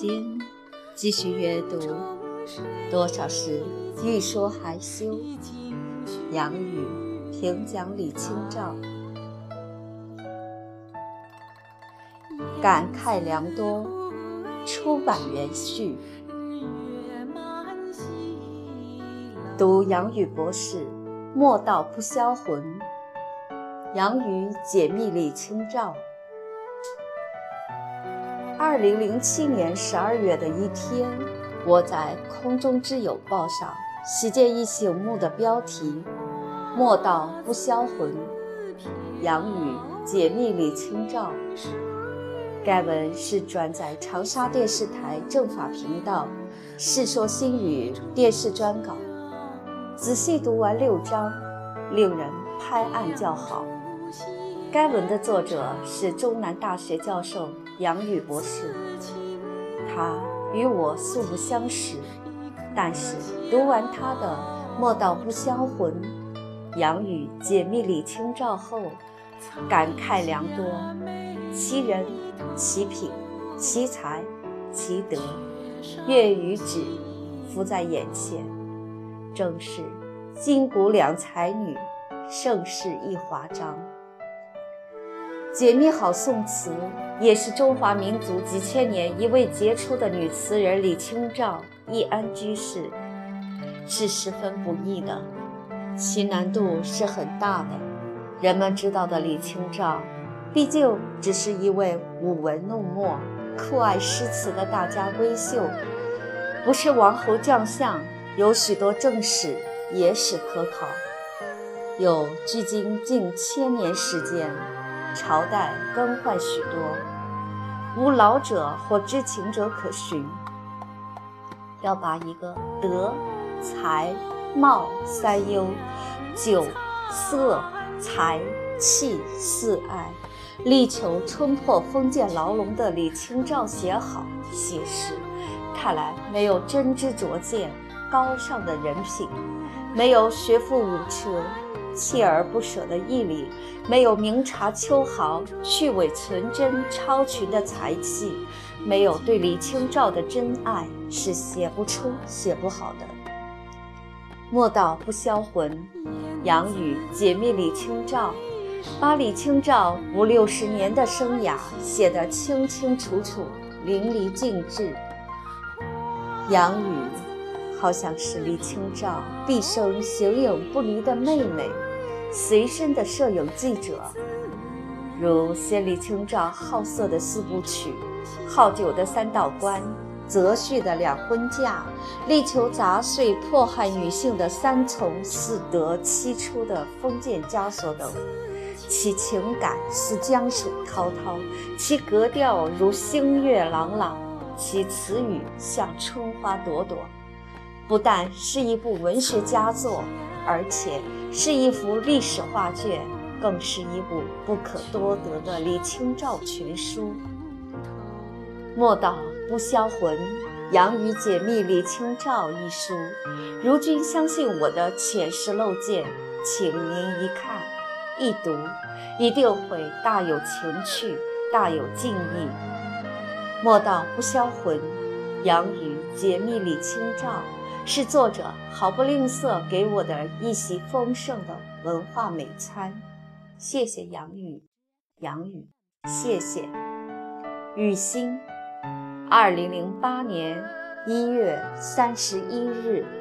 今，继续阅读。多少事，欲说还休。杨雨评讲李清照，感慨良多。出版原序。读杨雨博士，莫道不销魂。杨雨解密李清照。二零零七年十二月的一天，我在《空中之友》报上喜见一醒目的标题：“莫道不销魂，杨雨解密李清照。”该文是转载长沙电视台政法频道《世说新语》电视专稿。仔细读完六章，令人拍案叫好。该文的作者是中南大学教授杨宇博士，他与我素不相识，但是读完他的《莫道不销魂》，杨宇解密李清照后，感慨良多。其人、其品、其才、其德，跃于纸，浮在眼前，正是金谷两才女，盛世一华章。解密好宋词，也是中华民族几千年一位杰出的女词人李清照易安居士，是十分不易的，其难度是很大的。人们知道的李清照，毕竟只是一位舞文弄墨、酷爱诗词的大家闺秀，不是王侯将相，有许多正史、野史可考，有距今近千年时间。朝代更换许多，无老者或知情者可寻。要把一个德、才、貌三优、酒、色、财、气四爱，力求冲破封建牢笼的李清照写好写实，看来没有真知灼见、高尚的人品，没有学富五车。锲而不舍的毅力，没有明察秋毫、去伪存真、超群的才气，没有对李清照的真爱，是写不出、写不好的。莫道不销魂，杨雨解密李清照，把李清照五六十年的生涯写得清清楚楚、淋漓尽致。杨雨好像是李清照毕生形影不离的妹妹。随身的摄影记者，如写李清照好色的四部曲、好酒的三道关、择婿的两婚嫁、力求杂碎迫害女性的三从四德七出的封建枷锁等，其情感似江水滔滔，其格调如星月朗朗，其词语像春花朵朵，不但是一部文学佳作。而且是一幅历史画卷，更是一部不可多得的李清照全书。莫道不销魂，杨雨解密李清照一书。如君相信我的浅识陋见，请您一看、一读，一定会大有情趣，大有敬意。莫道不销魂，杨雨解密李清照。是作者毫不吝啬给我的一席丰盛的文化美餐，谢谢杨雨，杨雨，谢谢。雨欣，二零零八年一月三十一日。